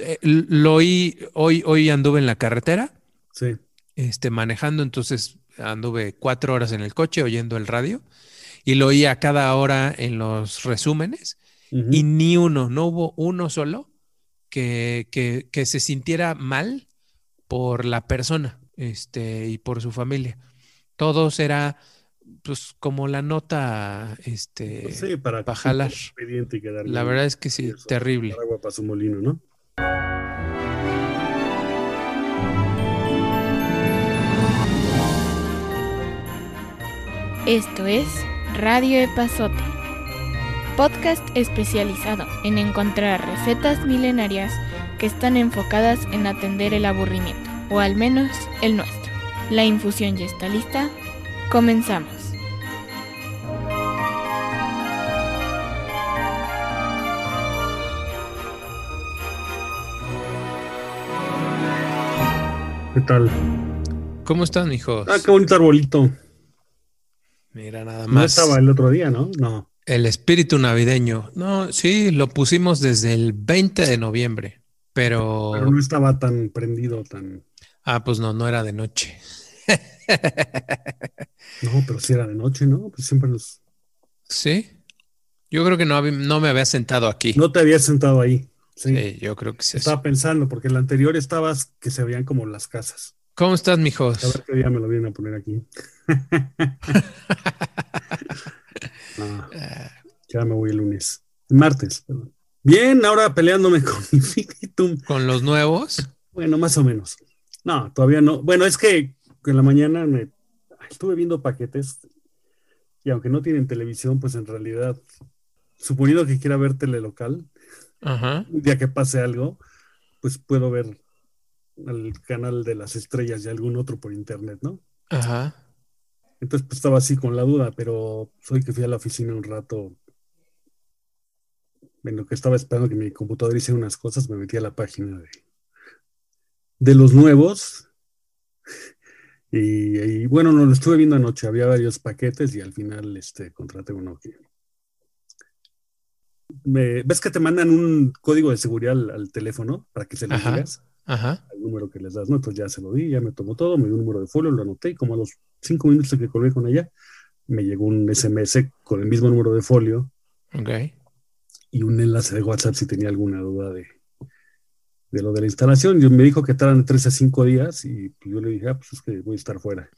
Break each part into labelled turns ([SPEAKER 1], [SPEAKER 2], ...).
[SPEAKER 1] eh, lo oí, hoy, hoy anduve en la carretera,
[SPEAKER 2] Sí.
[SPEAKER 1] este, manejando, entonces anduve cuatro horas en el coche oyendo el radio y lo oí a cada hora en los resúmenes y ni uno, no hubo uno solo que, que, que se sintiera mal por la persona este, y por su familia. Todos era pues como la nota este,
[SPEAKER 2] Pues sí, para
[SPEAKER 1] pa' jalar.
[SPEAKER 2] expediente y quedar
[SPEAKER 1] La verdad es que sí, terrible.
[SPEAKER 2] agua para su molino, ¿no?
[SPEAKER 3] Esto es Radio Epazote, podcast especializado en encontrar recetas milenarias que están enfocadas en atender el aburrimiento, o al menos el nuestro. La infusión ya está lista. Comenzamos.
[SPEAKER 2] ¿Qué tal?
[SPEAKER 1] ¿Cómo están, hijos?
[SPEAKER 2] Ah, qué bonito arbolito.
[SPEAKER 1] Mira, nada
[SPEAKER 2] No
[SPEAKER 1] más.
[SPEAKER 2] estaba el otro día, ¿no? No.
[SPEAKER 1] El espíritu navideño. No, sí, lo pusimos desde el 20 de noviembre, pero...
[SPEAKER 2] Pero no estaba tan prendido, tan.
[SPEAKER 1] Ah, pues no, no era de noche.
[SPEAKER 2] No, pero sí era de noche, ¿no? Pues siempre nos.
[SPEAKER 1] ¿Sí? Yo creo que no, no me había sentado aquí.
[SPEAKER 2] No te habías sentado ahí. Sí.
[SPEAKER 1] Sí, yo creo que sí.
[SPEAKER 2] Estaba pensando, porque el anterior estabas que se veían como las casas.
[SPEAKER 1] ¿Cómo estás,
[SPEAKER 2] A
[SPEAKER 1] mijos?
[SPEAKER 2] ver qué día me lo vienen a poner aquí. No, ya me voy el lunes. Martes, perdón. Bien, ahora peleándome con Infinitum.
[SPEAKER 1] ¿Con los nuevos?
[SPEAKER 2] Bueno, más o menos. No, todavía no. Bueno, es que en la mañana me estuve viendo paquetes y aunque no tienen televisión, pues en realidad, suponiendo que quiera ver telelocal,
[SPEAKER 1] Ajá.
[SPEAKER 2] un día que pase algo, pues puedo ver el canal de las estrellas y algún otro por internet, ¿no?
[SPEAKER 1] Ajá.
[SPEAKER 2] Entonces, pues estaba así con la duda, pero soy que fui a la oficina un rato. En lo que estaba esperando que mi computadora hiciera unas cosas, me metí a la página de, de los nuevos. Y, y, bueno, no lo estuve viendo anoche. Había varios paquetes y al final este, contraté uno que. Me- ¿Ves que te mandan un código de seguridad al, al teléfono para que se lo
[SPEAKER 1] Ajá.
[SPEAKER 2] digas?
[SPEAKER 1] Ajá.
[SPEAKER 2] al número que les das, ¿no? Entonces ya se lo di, ya me tomó todo, me dio un número de folio, lo anoté y como a los cinco minutos que colgué con ella, me llegó un SMS con el mismo número de folio y un enlace de WhatsApp si tenía alguna duda de, de lo de la instalación. Yo me dijo que tardan tres a cinco días y yo le dije, ah, pues es que voy a estar fuera.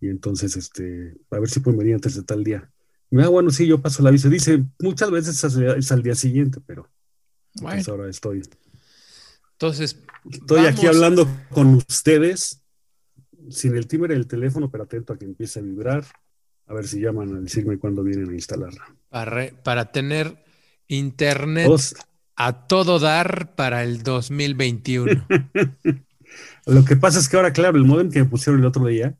[SPEAKER 2] Y entonces, este, a ver si pueden venir antes de tal día. Ah, bueno, sí, yo paso la aviso. Dice, muchas veces es, al día siguiente, pero
[SPEAKER 1] Bueno,
[SPEAKER 2] pues ahora estoy,
[SPEAKER 1] entonces.
[SPEAKER 2] Estoy aquí hablando con ustedes sin el timbre del teléfono, pero atento a que empiece a vibrar. A ver si llaman a decirme cuándo vienen a instalarla.
[SPEAKER 1] Para, para tener internet a todo dar para el 2021.
[SPEAKER 2] lo que pasa es que ahora, claro, el modem que me pusieron el otro día,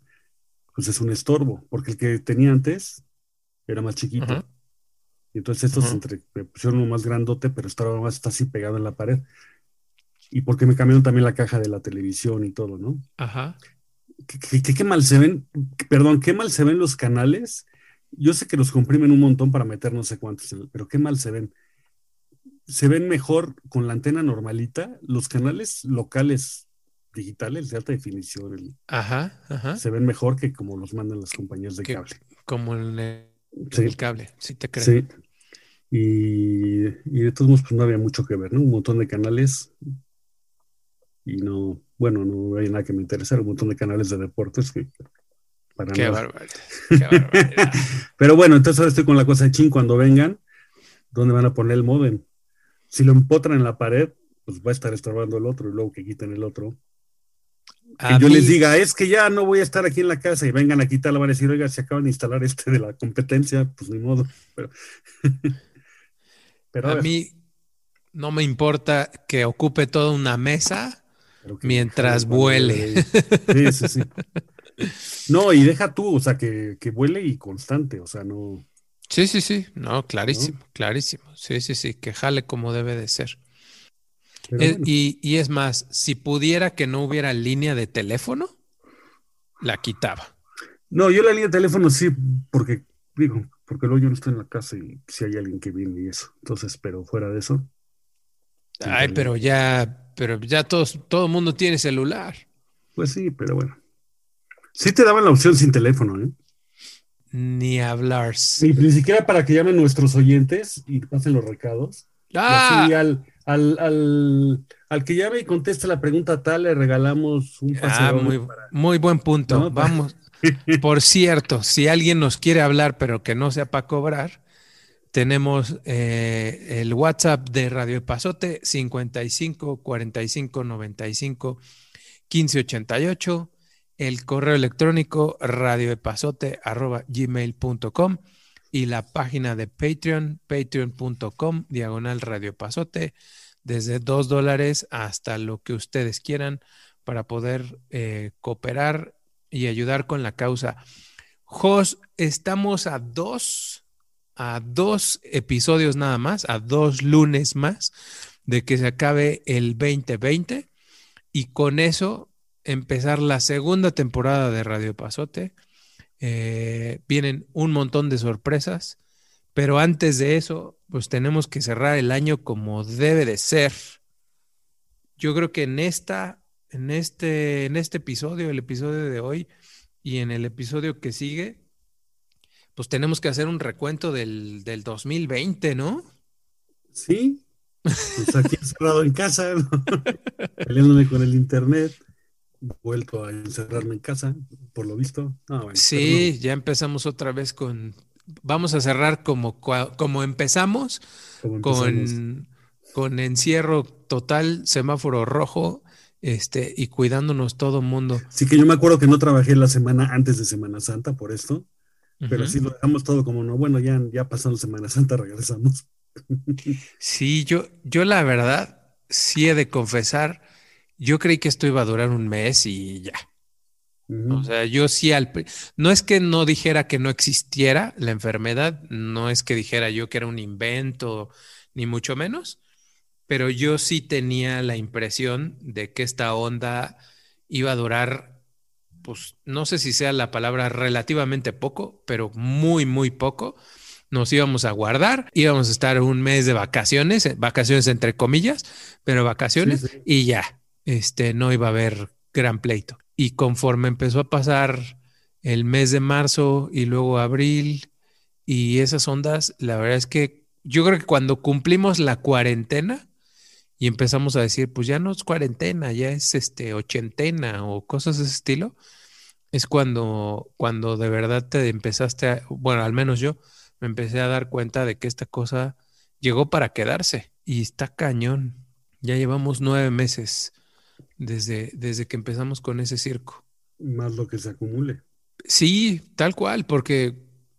[SPEAKER 2] pues es un estorbo, porque el que tenía antes era más chiquito. Y entonces estos entre, me pusieron uno más grandote, pero estaba más está así pegado en la pared. Y porque me cambiaron también la caja de la televisión y todo, ¿no?
[SPEAKER 1] Ajá.
[SPEAKER 2] qué, qué- qué- qué mal se ven, perdón, qué mal se ven los canales. Yo sé que los comprimen un montón para meter no sé cuántos, pero qué mal se ven. Se ven mejor con la antena normalita. Los canales locales digitales de alta definición el-
[SPEAKER 1] Ajá. Ajá.
[SPEAKER 2] se ven mejor que como los mandan las compañías de
[SPEAKER 1] Que-
[SPEAKER 2] cable.
[SPEAKER 1] Como el, el cable. Sí, te creo.
[SPEAKER 2] sí. Y, y de todos modos, pues no había mucho que ver, ¿no? Un montón de canales y no, bueno, no hay nada que me interesara, un montón de canales de deportes que para
[SPEAKER 1] Qué
[SPEAKER 2] nada.
[SPEAKER 1] barbaridad. Qué barbaridad.
[SPEAKER 2] Pero bueno, entonces ahora estoy con la cosa de chin cuando vengan, ¿dónde van a poner el modem? Si lo empotran en la pared, pues va a estar estorbando el otro y luego que quiten el otro. Que yo
[SPEAKER 1] mí-
[SPEAKER 2] les diga, es que ya no voy a estar aquí en la casa y vengan a quitarla, van a decir, oiga, se acaban de instalar este de la competencia, pues ni modo. Pero, pero
[SPEAKER 1] A mí no me importa que ocupe toda una mesa mientras vuele.
[SPEAKER 2] Sí, sí, sí. No, y deja tú, o sea, que, que vuele y constante, o sea, no.
[SPEAKER 1] Sí, sí, sí. No, clarísimo, clarísimo. Sí, sí, sí. Que jale como debe de ser. Eh,
[SPEAKER 2] bueno.
[SPEAKER 1] y, y es más, si pudiera que no hubiera línea de teléfono, la quitaba.
[SPEAKER 2] No, yo la línea de teléfono sí, porque, digo, porque luego yo no estoy en la casa y si hay alguien que viene y eso. Entonces, pero fuera de eso,
[SPEAKER 1] Ay, pero ya, pero ya todos, todo el mundo tiene celular.
[SPEAKER 2] Pues sí, pero bueno. Sí te daban la opción sin teléfono, ¿eh?
[SPEAKER 1] Ni hablar.
[SPEAKER 2] Ni, ni siquiera para que llamen nuestros oyentes y pasen los recados.
[SPEAKER 1] Ah,
[SPEAKER 2] Y así al, al, al, al que llame y conteste la pregunta tal, le regalamos un
[SPEAKER 1] ah,
[SPEAKER 2] doble
[SPEAKER 1] muy,
[SPEAKER 2] para-
[SPEAKER 1] muy buen punto.
[SPEAKER 2] ¿no?
[SPEAKER 1] Vamos. Por cierto, si alguien nos quiere hablar, pero que no sea para cobrar, tenemos eh, el WhatsApp de Radio Epazote 55 45 95 15 88, el correo electrónico radioepazote arroba gmail.com y la página de Patreon, patreon.com, diagonal Radio Epazote, desde dos dólares hasta lo que ustedes quieran para poder eh, cooperar y ayudar con la causa. Jos, estamos a dos, a dos episodios nada más, a dos lunes más de que se acabe el 2020 y con eso empezar la segunda temporada de Radio Pasote. Eh, vienen un montón de sorpresas, pero antes de eso, pues tenemos que cerrar el año como debe de ser. Yo creo que en esta, en este, en este episodio, el episodio de hoy y en el episodio que sigue, pues tenemos que hacer un recuento del, del 2020, ¿no?
[SPEAKER 2] Sí, pues aquí encerrado en casa, ¿no? peleándome con el internet, vuelto a encerrarme en casa, por lo visto. Bueno,
[SPEAKER 1] Sí, ya empezamos otra vez con. Vamos a cerrar como, como empezamos,
[SPEAKER 2] pero como empezamos.
[SPEAKER 1] con, con encierro total, semáforo rojo, este, y cuidándonos todo mundo.
[SPEAKER 2] Sí que yo me acuerdo que no trabajé la semana antes de Semana Santa por esto, pero sí lo dejamos todo como no, bueno, ya, ya pasando Semana Santa regresamos.
[SPEAKER 1] Sí, yo, yo la verdad, sí he de confesar, yo creí que esto iba a durar un mes y ya. O sea, yo sí al... No es que no dijera que no existiera la enfermedad, no es que dijera yo que era un invento, ni mucho menos, pero yo sí tenía la impresión de que esta onda iba a durar, pues no sé si sea la palabra relativamente poco, pero muy, muy poco. Nos íbamos a guardar, íbamos a estar un mes de vacaciones, vacaciones entre comillas, pero vacaciones
[SPEAKER 2] Sí, sí.
[SPEAKER 1] y ya, este, no iba a haber gran pleito. Y conforme empezó a pasar el mes de marzo y luego abril y esas ondas, la verdad es que yo creo que cuando cumplimos la cuarentena y empezamos a decir, pues ya no es cuarentena, ya es este ochentena o cosas de ese estilo, es cuando, cuando de verdad te empezaste a, bueno, al menos yo me empecé a dar cuenta de que esta cosa llegó para quedarse y está cañón. Ya llevamos nueve meses desde, desde que empezamos con ese circo.
[SPEAKER 2] Más lo que se acumule.
[SPEAKER 1] Sí, tal cual, porque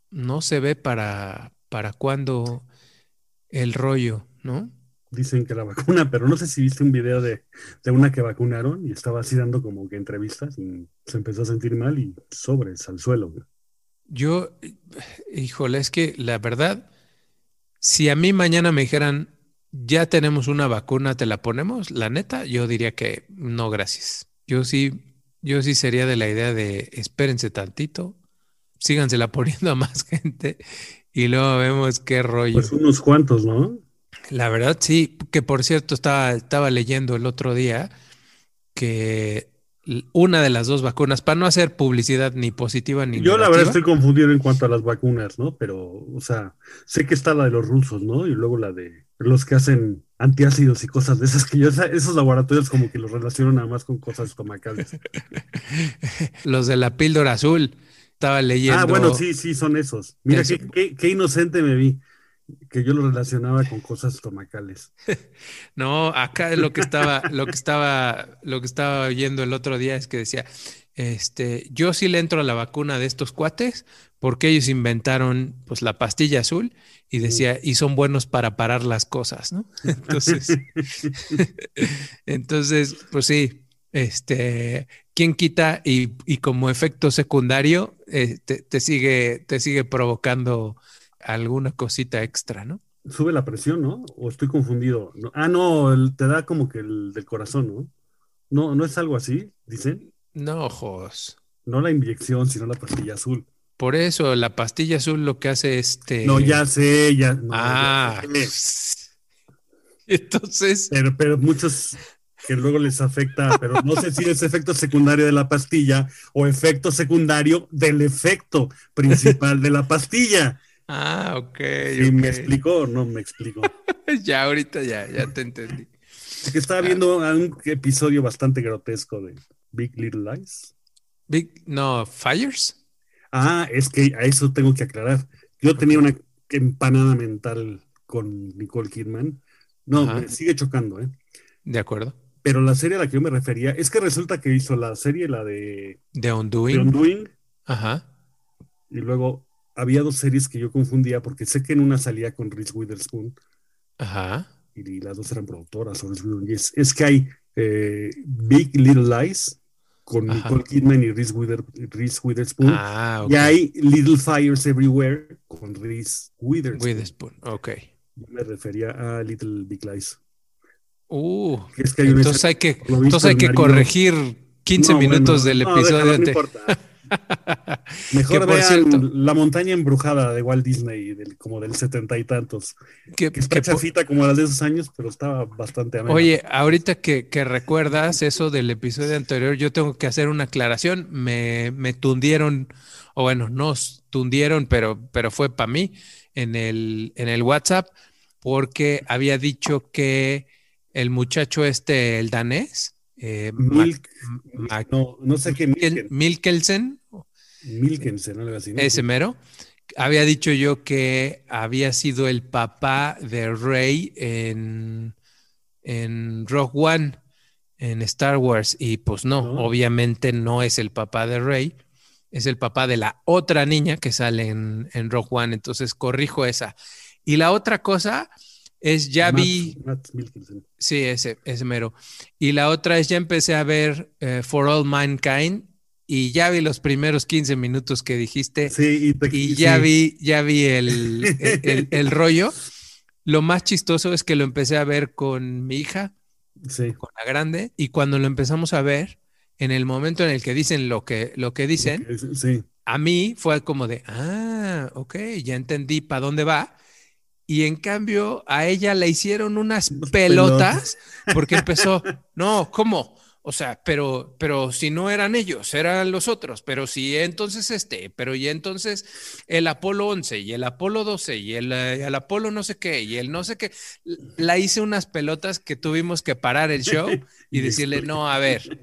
[SPEAKER 1] no se ve para, para cuándo el rollo, ¿no?
[SPEAKER 2] Dicen que la vacuna, pero no sé si viste un video de, de una que vacunaron y estaba así dando como que entrevistas y se empezó a sentir mal y sobres al suelo.
[SPEAKER 1] Yo, híjole, es que la verdad, si a mí mañana me dijeran, ya tenemos una vacuna, ¿te la ponemos? La neta, yo diría que no, gracias. Yo sí, yo sí sería de la idea de espérense tantito, sígansela poniendo a más gente y luego vemos qué rollo.
[SPEAKER 2] Pues unos cuantos, ¿no?
[SPEAKER 1] La verdad, sí, que por cierto estaba, estaba leyendo el otro día que una de las dos vacunas, para no hacer publicidad ni positiva ni
[SPEAKER 2] Yo la verdad estoy confundido en cuanto a las vacunas, ¿no? Pero, o sea, sé que está la de los rusos, ¿no? Y luego la de los que hacen antiácidos y cosas de esas que yo, esos laboratorios como que los relaciono nada más con cosas estomacales.
[SPEAKER 1] los de la píldora azul, estaba leyendo.
[SPEAKER 2] Ah, bueno, sí, sí, son esos. Mira,
[SPEAKER 1] Eso.
[SPEAKER 2] qué, qué- qué inocente me vi, que yo lo relacionaba con cosas estomacales.
[SPEAKER 1] No, acá lo que estaba, lo que estaba, lo que estaba oyendo el otro día es que decía, este, yo sí le entro a la vacuna de estos cuates porque ellos inventaron pues la pastilla azul y decía, y son buenos para parar las cosas, ¿no? Entonces, entonces, pues sí, este, ¿quién quita? Y, y como efecto secundario, eh, te, te sigue, te sigue provocando alguna cosita extra, ¿no?
[SPEAKER 2] Sube la presión, ¿no? O estoy confundido. No- ah, no, el- te da como que el del corazón, ¿no? No, no es algo así, dicen.
[SPEAKER 1] No, ojos.
[SPEAKER 2] No la inyección, sino la pastilla azul.
[SPEAKER 1] Por eso la pastilla azul lo que hace este.
[SPEAKER 2] No, ya sé, ya. no,
[SPEAKER 1] Ah,
[SPEAKER 2] ya sé.
[SPEAKER 1] Entonces,
[SPEAKER 2] Pero, pero muchos que luego les afecta, pero no sé si es efecto secundario de la pastilla o efecto secundario del efecto principal de la pastilla.
[SPEAKER 1] ah, ok.
[SPEAKER 2] ¿Sí
[SPEAKER 1] ok.
[SPEAKER 2] ¿Me explicó o no me explicó?
[SPEAKER 1] Ya, ahorita ya, ya te entendí.
[SPEAKER 2] Es que estaba viendo un episodio bastante grotesco de Big Little Lies.
[SPEAKER 1] Big, no, Fires.
[SPEAKER 2] Ah, es que a eso tengo que aclarar. Yo tenía una empanada mental con Nicole Kidman. No,
[SPEAKER 1] Ajá.
[SPEAKER 2] me sigue chocando, ¿eh?
[SPEAKER 1] De acuerdo.
[SPEAKER 2] Pero la serie a la que yo me refería es que resulta que hizo la serie, la de
[SPEAKER 1] The
[SPEAKER 2] The
[SPEAKER 1] Undoing.
[SPEAKER 2] Undoing,
[SPEAKER 1] Ajá.
[SPEAKER 2] y luego había dos series que yo confundía porque sé que en una salía con Reese Witherspoon
[SPEAKER 1] Ajá.
[SPEAKER 2] y las dos eran productoras. o es, es que hay eh, Big Little Lies con
[SPEAKER 1] Ajá.
[SPEAKER 2] Nicole Kidman y Reese, Wither- Reese Witherspoon.
[SPEAKER 1] Ah, ok.
[SPEAKER 2] Y hay Little Fires Everywhere con Reese Witherspoon.
[SPEAKER 1] Witherspoon. Ok.
[SPEAKER 2] Yo me refería a Little Big Lies.
[SPEAKER 1] Uh,
[SPEAKER 2] Que es que hay una
[SPEAKER 1] entonces hay que, entonces hay que corregir 15
[SPEAKER 2] No,
[SPEAKER 1] minutos
[SPEAKER 2] bueno,
[SPEAKER 1] del
[SPEAKER 2] no,
[SPEAKER 1] episodio.
[SPEAKER 2] déjalo, no importa. Mejor vean
[SPEAKER 1] cierto-
[SPEAKER 2] La montaña embrujada de Walt Disney, del- como del setenta y tantos.
[SPEAKER 1] que-
[SPEAKER 2] Que está chafita como las de esos años, pero estaba bastante amena.
[SPEAKER 1] Oye, ahorita que, que recuerdas eso del episodio anterior, yo tengo que hacer una aclaración. Me, me tundieron, o bueno, nos tundieron, pero, pero fue para mí en el, en el WhatsApp, porque había dicho que el muchacho este, el danés, eh,
[SPEAKER 2] Milk,
[SPEAKER 1] Mac- Mac-
[SPEAKER 2] no, no sé qué
[SPEAKER 1] Milken-
[SPEAKER 2] Milken,
[SPEAKER 1] Milkelsen,
[SPEAKER 2] Milkensen, algo así. ¿no?
[SPEAKER 1] ese mero, había dicho yo que había sido el papá de Rey en, en Rogue One, en Star Wars, y pues no,
[SPEAKER 2] No.
[SPEAKER 1] obviamente no es el papá de Rey, es el papá de la otra niña que sale en, en Rogue One, entonces corrijo esa. Y la otra cosa es, ya
[SPEAKER 2] Matt-
[SPEAKER 1] vi,
[SPEAKER 2] Matt
[SPEAKER 1] sí, ese, ese mero, y la otra es, ya empecé a ver eh, For All Mankind, y ya vi los primeros 15 minutos que dijiste,
[SPEAKER 2] Sí, y, te-
[SPEAKER 1] y
[SPEAKER 2] sí.
[SPEAKER 1] ya vi, ya vi el, el- el- el rollo. Lo más chistoso es que lo empecé a ver con mi hija,
[SPEAKER 2] Sí.
[SPEAKER 1] con la grande, y cuando lo empezamos a ver, en el momento en el que dicen lo que, lo que dicen,
[SPEAKER 2] Sí.
[SPEAKER 1] a mí fue como de, ah, ok, ya entendí para dónde va. Y en cambio, a ella le hicieron unas pelotas porque empezó, no, ¿cómo? O sea, pero, pero si no eran ellos, eran los otros, pero si entonces este, pero y entonces el Apolo 11 y el Apolo 12 y el, eh, el Apolo no sé qué y el no sé qué, la hice unas pelotas que tuvimos que parar el show y decirle, no, a ver,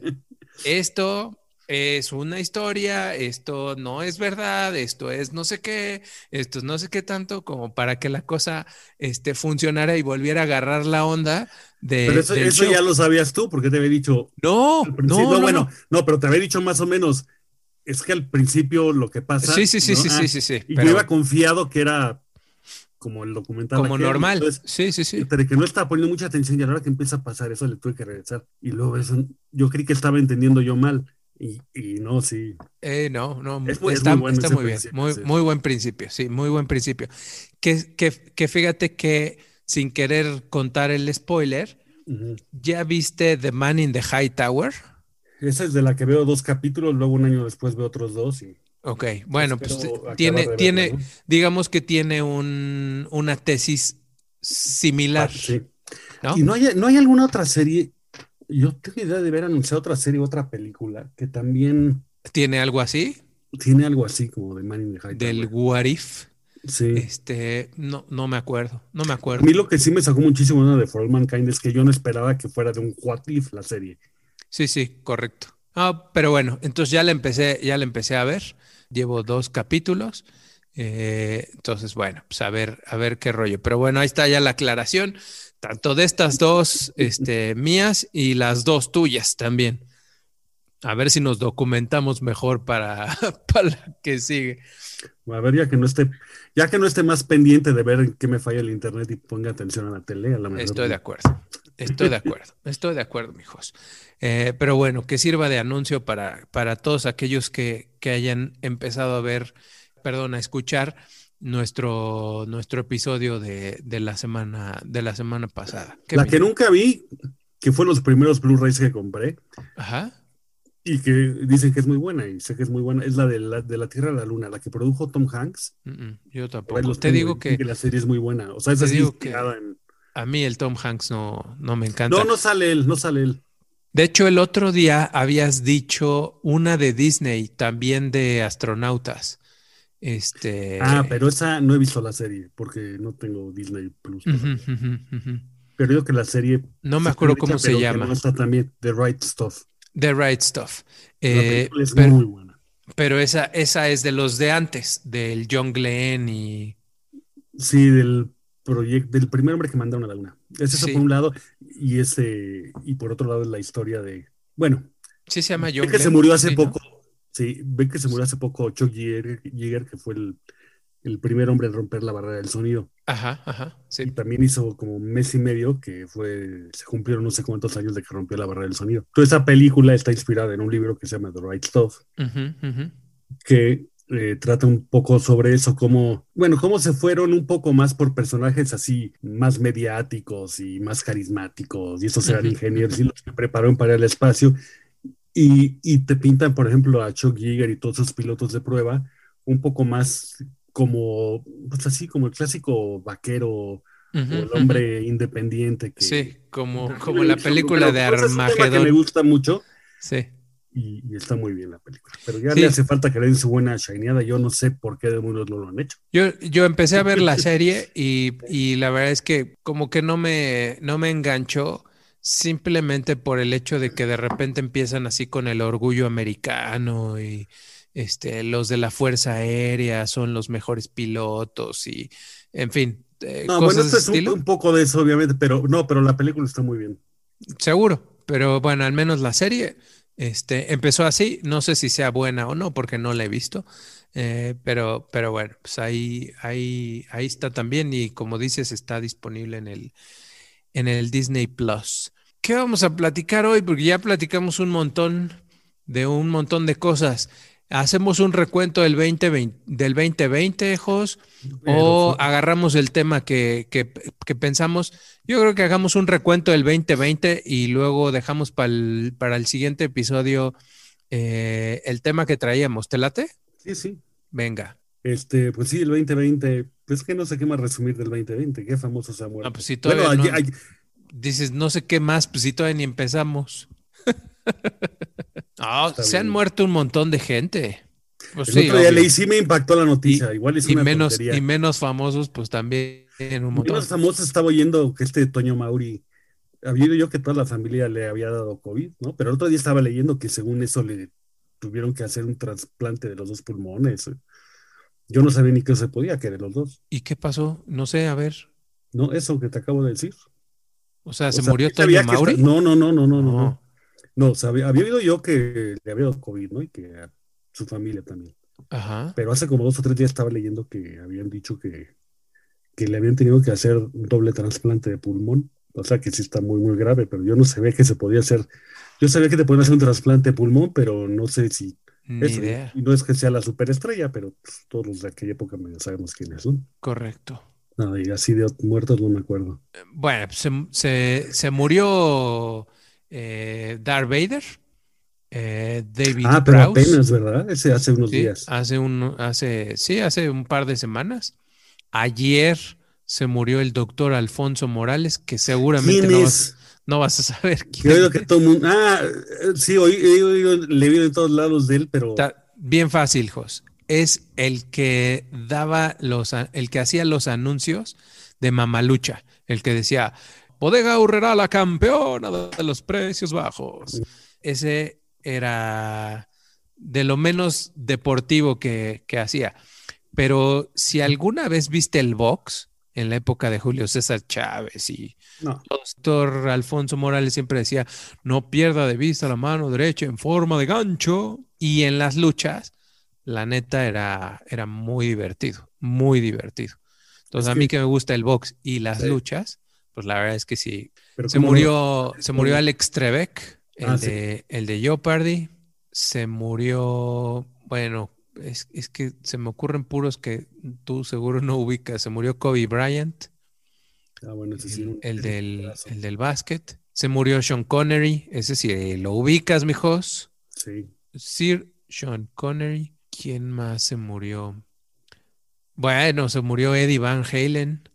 [SPEAKER 1] esto es una historia, esto no es verdad, esto es no sé qué, esto es no sé qué tanto, como para que la cosa este, funcionara y volviera a agarrar la onda de,
[SPEAKER 2] Pero eso,
[SPEAKER 1] del
[SPEAKER 2] eso
[SPEAKER 1] show.
[SPEAKER 2] ya lo sabías tú, porque te había dicho.
[SPEAKER 1] No, no, no,
[SPEAKER 2] bueno,
[SPEAKER 1] no.
[SPEAKER 2] no, pero te había dicho más o menos. Es que al principio lo que pasa.
[SPEAKER 1] Sí, sí, sí,
[SPEAKER 2] Ah,
[SPEAKER 1] sí, sí, sí.
[SPEAKER 2] Y
[SPEAKER 1] pero
[SPEAKER 2] yo iba confiado que era como el documental.
[SPEAKER 1] como
[SPEAKER 2] aquel,
[SPEAKER 1] normal.
[SPEAKER 2] entonces,
[SPEAKER 1] Sí, sí, sí.
[SPEAKER 2] Entre que no estaba poniendo mucha atención y a la hora que empieza a pasar eso le tuve que regresar. Y luego eso, yo creí que estaba entendiendo yo mal. Y, y no, sí.
[SPEAKER 1] Eh, no, no,
[SPEAKER 2] Es muy- es
[SPEAKER 1] está,
[SPEAKER 2] muy bueno
[SPEAKER 1] está
[SPEAKER 2] ese
[SPEAKER 1] muy bien, muy,
[SPEAKER 2] sí.
[SPEAKER 1] muy buen principio, sí, muy buen principio. Que, que, que fíjate que sin querer contar el spoiler. ¿ya viste The Man in the High Tower?
[SPEAKER 2] Esa es de la que veo dos capítulos, luego un año después veo otros dos. Y
[SPEAKER 1] Ok, bueno, pues tiene, tiene,
[SPEAKER 2] ¿no?
[SPEAKER 1] digamos que tiene un, una tesis similar,
[SPEAKER 2] Ah, sí.
[SPEAKER 1] ¿no?
[SPEAKER 2] Y no hay, no hay alguna otra serie. Yo tengo idea de haber anunciado otra serie, otra película que también
[SPEAKER 1] Tiene algo así
[SPEAKER 2] tiene algo así como de Man in the High
[SPEAKER 1] del. What If.
[SPEAKER 2] Sí.
[SPEAKER 1] Este, no, no me acuerdo, no me
[SPEAKER 2] A
[SPEAKER 1] acuerdo.
[SPEAKER 2] mí lo que sí me sacó muchísimo una de For All Mankind es que yo no esperaba que fuera de un What If la serie.
[SPEAKER 1] Sí, sí, correcto. Ah, pero bueno, entonces ya la empecé, ya la empecé a ver. Llevo dos capítulos. Eh, entonces, bueno, pues a ver, a ver qué rollo. Pero bueno, ahí está ya la aclaración, tanto de estas dos este, mías y las dos tuyas también. A ver si nos documentamos mejor para, para la que sigue.
[SPEAKER 2] A ver, ya que no esté, ya que no esté más pendiente de ver en qué me falla el internet y ponga atención a la tele, a la mejor.
[SPEAKER 1] Estoy de acuerdo. Estoy de acuerdo. Estoy de acuerdo, mijos. Eh, pero bueno, que sirva de anuncio para, para todos aquellos que, que hayan empezado a ver, perdón, a escuchar nuestro, nuestro episodio de, de la semana, de la semana pasada. ¿Qué
[SPEAKER 2] La que nunca vi, que fue los primeros Blu-rays que compré
[SPEAKER 1] Ajá.
[SPEAKER 2] y que dicen que es muy buena y sé que es muy buena, es la de la, de la Tierra a la Luna, la que produjo Tom Hanks.
[SPEAKER 1] Mm, mm, yo tampoco.
[SPEAKER 2] los
[SPEAKER 1] Te digo que
[SPEAKER 2] la serie es muy buena. O sea, es así
[SPEAKER 1] digo que-
[SPEAKER 2] en,
[SPEAKER 1] A mí el Tom Hanks no, no me encanta.
[SPEAKER 2] No, no sale él, no sale él.
[SPEAKER 1] De hecho, el otro día habías dicho una de Disney, también de astronautas. Este.
[SPEAKER 2] Ah, pero esa no he visto la serie porque no tengo Disney Plus.
[SPEAKER 1] Ujú.
[SPEAKER 2] Pero digo que la serie.
[SPEAKER 1] No me acuerdo cómo se llama.
[SPEAKER 2] no está también The Right Stuff.
[SPEAKER 1] The Right Stuff.
[SPEAKER 2] La
[SPEAKER 1] Eh,
[SPEAKER 2] película es
[SPEAKER 1] pero,
[SPEAKER 2] muy buena.
[SPEAKER 1] pero esa, esa es de los de antes, del John Glenn y.
[SPEAKER 2] Sí, del proyecto, del primer hombre que mandaron a la luna. Es eso
[SPEAKER 1] Sí.
[SPEAKER 2] por un lado, y ese, y por otro lado es la historia de. Bueno,
[SPEAKER 1] Sí, se llama John
[SPEAKER 2] que se
[SPEAKER 1] Glenn,
[SPEAKER 2] murió hace
[SPEAKER 1] sí, ¿no?
[SPEAKER 2] Sí, ve que se murió hace poco Chuck Yeager, que fue el, el primer hombre en romper la barrera del sonido.
[SPEAKER 1] Ajá, ajá.
[SPEAKER 2] Y
[SPEAKER 1] Sí.
[SPEAKER 2] también hizo como un mes y medio que fue, se cumplieron no sé cuántos años de que rompió la barrera del sonido. Toda esa película está inspirada en un libro que se llama The Right Stuff, que eh, trata un poco sobre eso, cómo, bueno, cómo se fueron un poco más por personajes así, más mediáticos y más carismáticos, y esos eran ingenieros y los que prepararon para el espacio, y, y te pintan, por ejemplo, a Chuck Yeager y todos sus pilotos de prueba, un poco más como, pues así, como el clásico vaquero o el hombre independiente que...
[SPEAKER 1] Sí, como, como la película de
[SPEAKER 2] pues es que me
[SPEAKER 1] Armagedón.
[SPEAKER 2] gusta mucho
[SPEAKER 1] Sí.
[SPEAKER 2] y, y está muy bien la película. Pero ya
[SPEAKER 1] Sí.
[SPEAKER 2] le hace falta que le den su buena shineada. Yo no sé por qué demonios no lo han hecho.
[SPEAKER 1] Yo, yo empecé a ver la serie y, y la verdad es que como que no me, no me enganchó simplemente por el hecho de que de repente empiezan así con el orgullo americano y este, los de la Fuerza Aérea son los mejores pilotos y en fin, eh,
[SPEAKER 2] No, bueno,
[SPEAKER 1] cosas
[SPEAKER 2] esto
[SPEAKER 1] de
[SPEAKER 2] es un poco de eso, obviamente, pero no, pero la película está muy bien.
[SPEAKER 1] Seguro, pero bueno, al menos la serie este, empezó así. No sé si sea buena o no, porque no la he visto. eh, pero, pero bueno, pues ahí, ahí, ahí está también. Y como dices, está disponible en el, en el Disney Plus. ¿Qué vamos a platicar hoy? Porque ya platicamos un montón de un montón de cosas. ¿Hacemos un recuento del 2020, del 2020, Jos? ¿O
[SPEAKER 2] fue-
[SPEAKER 1] agarramos el tema que, que- que pensamos? Yo creo que hagamos un recuento del 2020 y luego dejamos pa'l- para el siguiente episodio eh, el tema que traíamos. ¿Te late?
[SPEAKER 2] Sí, sí.
[SPEAKER 1] Venga.
[SPEAKER 2] Este, pues sí, el 2020, pues que no sé qué más resumir del 2020, qué famoso se ha muerto.
[SPEAKER 1] Ah, pues sí,
[SPEAKER 2] bueno,
[SPEAKER 1] todavía
[SPEAKER 2] ayer-
[SPEAKER 1] no-
[SPEAKER 2] ayer-
[SPEAKER 1] Dices, no sé qué más, pues si todavía ni empezamos.
[SPEAKER 2] Está
[SPEAKER 1] se han muerto un montón de gente. Pues
[SPEAKER 2] el
[SPEAKER 1] sí,
[SPEAKER 2] otro día leí, sí me impactó la noticia, igual es
[SPEAKER 1] y
[SPEAKER 2] una
[SPEAKER 1] menos,
[SPEAKER 2] tontería.
[SPEAKER 1] y menos famosos, pues también un montón.
[SPEAKER 2] Menos famoso estaba oyendo que este Toño Mauri, había oído yo que toda la familia le había dado COVID, ¿no? Pero el otro día estaba leyendo que según eso le tuvieron que hacer un trasplante de los dos pulmones. Yo no sabía ni que se podía, que de los dos.
[SPEAKER 1] ¿Y qué pasó? No sé, a ver.
[SPEAKER 2] No, eso que te acabo de decir.
[SPEAKER 1] O sea,
[SPEAKER 2] O
[SPEAKER 1] ¿se
[SPEAKER 2] sea,
[SPEAKER 1] murió Toño Mauri?
[SPEAKER 2] está- No, no, no, no, no, no.
[SPEAKER 1] No.
[SPEAKER 2] No, no sabía- había oído yo que le había dado COVID, ¿no? Y que a su familia también.
[SPEAKER 1] Ajá.
[SPEAKER 2] Pero hace como dos o tres días estaba leyendo que habían dicho que, que le habían tenido que hacer un doble trasplante de pulmón. O sea que sí está muy, muy grave, pero yo no sabía que se podía hacer. Yo sabía que te podían hacer un trasplante de pulmón, pero no sé si
[SPEAKER 1] Ni
[SPEAKER 2] eso.
[SPEAKER 1] idea.
[SPEAKER 2] Y no es que sea la superestrella, pero pues, todos los de aquella época medio sabemos quiénes son.
[SPEAKER 1] Correcto.
[SPEAKER 2] No, y así de muertos no me acuerdo.
[SPEAKER 1] Bueno, pues se, se- se murió eh, Darth Vader, eh, David
[SPEAKER 2] Ah, pero
[SPEAKER 1] Prowse,
[SPEAKER 2] apenas, ¿verdad? Ese hace unos
[SPEAKER 1] sí,
[SPEAKER 2] días.
[SPEAKER 1] hace un, hace, sí, hace un par de semanas. Ayer se murió el doctor Alfonso Morales, que seguramente
[SPEAKER 2] ¿Quién
[SPEAKER 1] no
[SPEAKER 2] es?
[SPEAKER 1] No vas a saber quién
[SPEAKER 2] oído que todo el mundo. Ah, sí, oí, he oído, le oído en todos lados de él, pero.
[SPEAKER 1] Está bien fácil, Jos. Es el que daba los, el que hacía los anuncios de Mamalucha, el que decía, Bodega Urrera, la campeona de los precios bajos. Ese era de lo menos deportivo que, que hacía. Pero si alguna vez viste el box en la época de Julio César Chávez y
[SPEAKER 2] No.
[SPEAKER 1] el doctor Alfonso Morales siempre decía, no pierda de vista la mano derecha en forma de gancho. Y en las luchas, la neta era, era muy divertido, muy divertido. Entonces,
[SPEAKER 2] Es
[SPEAKER 1] a mí
[SPEAKER 2] que-
[SPEAKER 1] me gusta el box y las
[SPEAKER 2] Sí.
[SPEAKER 1] luchas, pues la verdad es que sí.
[SPEAKER 2] pero
[SPEAKER 1] Se murió, se murió Alex Trebek, el,
[SPEAKER 2] Ah, sí.
[SPEAKER 1] de, el de Jeopardy. Se murió, bueno, es, es que se me ocurren puros que tú seguro no ubicas. Se murió Kobe Bryant
[SPEAKER 2] Ah, bueno, ese sí.
[SPEAKER 1] el, del, el del básquet. Se murió Sean Connery, ese sí eh, lo ubicas, mijos.
[SPEAKER 2] Sí.
[SPEAKER 1] Sir Sean Connery. ¿Quién más se murió? Bueno, se murió Eddie Van Halen.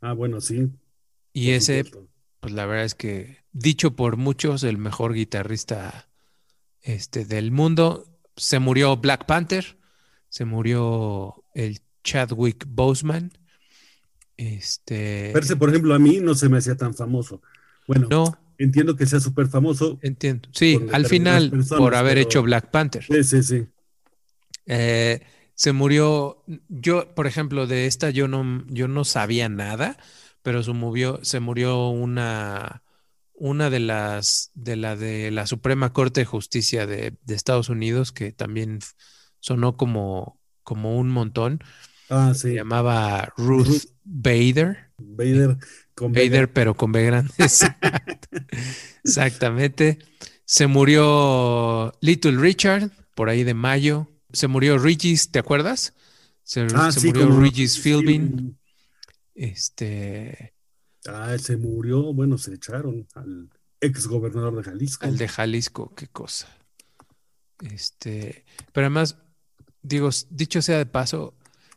[SPEAKER 2] Ah, bueno, sí.
[SPEAKER 1] Y
[SPEAKER 2] por
[SPEAKER 1] ese,
[SPEAKER 2] supuesto.
[SPEAKER 1] pues la verdad es que, dicho por muchos, el mejor guitarrista este, del mundo. Se murió Black Panther, se murió el Chadwick Boseman. Este,
[SPEAKER 2] Perse, por ejemplo, a mí no se me hacía tan famoso. Bueno,
[SPEAKER 1] no,
[SPEAKER 2] entiendo que sea súper famoso.
[SPEAKER 1] entiendo. Sí, al final,
[SPEAKER 2] personas,
[SPEAKER 1] por haber
[SPEAKER 2] pero-
[SPEAKER 1] hecho Black Panther.
[SPEAKER 2] Sí, sí, sí.
[SPEAKER 1] Eh, se murió, yo, por ejemplo, de esta yo no, yo no sabía nada, pero se murió, se murió una, una de las, de la de la Suprema Corte de Justicia de, de Estados Unidos, que también sonó como, como un montón.
[SPEAKER 2] Ah,
[SPEAKER 1] Se
[SPEAKER 2] sí.
[SPEAKER 1] llamaba Ruth
[SPEAKER 2] Ruth.
[SPEAKER 1] Bader.
[SPEAKER 2] Con
[SPEAKER 1] Vader. pero con B grande. Exactamente. Se murió Little Richard por ahí de mayo. Se murió Regis, ¿te acuerdas? Se,
[SPEAKER 2] Ah,
[SPEAKER 1] se
[SPEAKER 2] sí,
[SPEAKER 1] murió
[SPEAKER 2] como
[SPEAKER 1] Regis Philbin. Este,
[SPEAKER 2] Ah, se murió, bueno, se echaron al ex gobernador de Jalisco.
[SPEAKER 1] el de Jalisco, qué cosa. Este, pero además, digo, dicho sea de paso,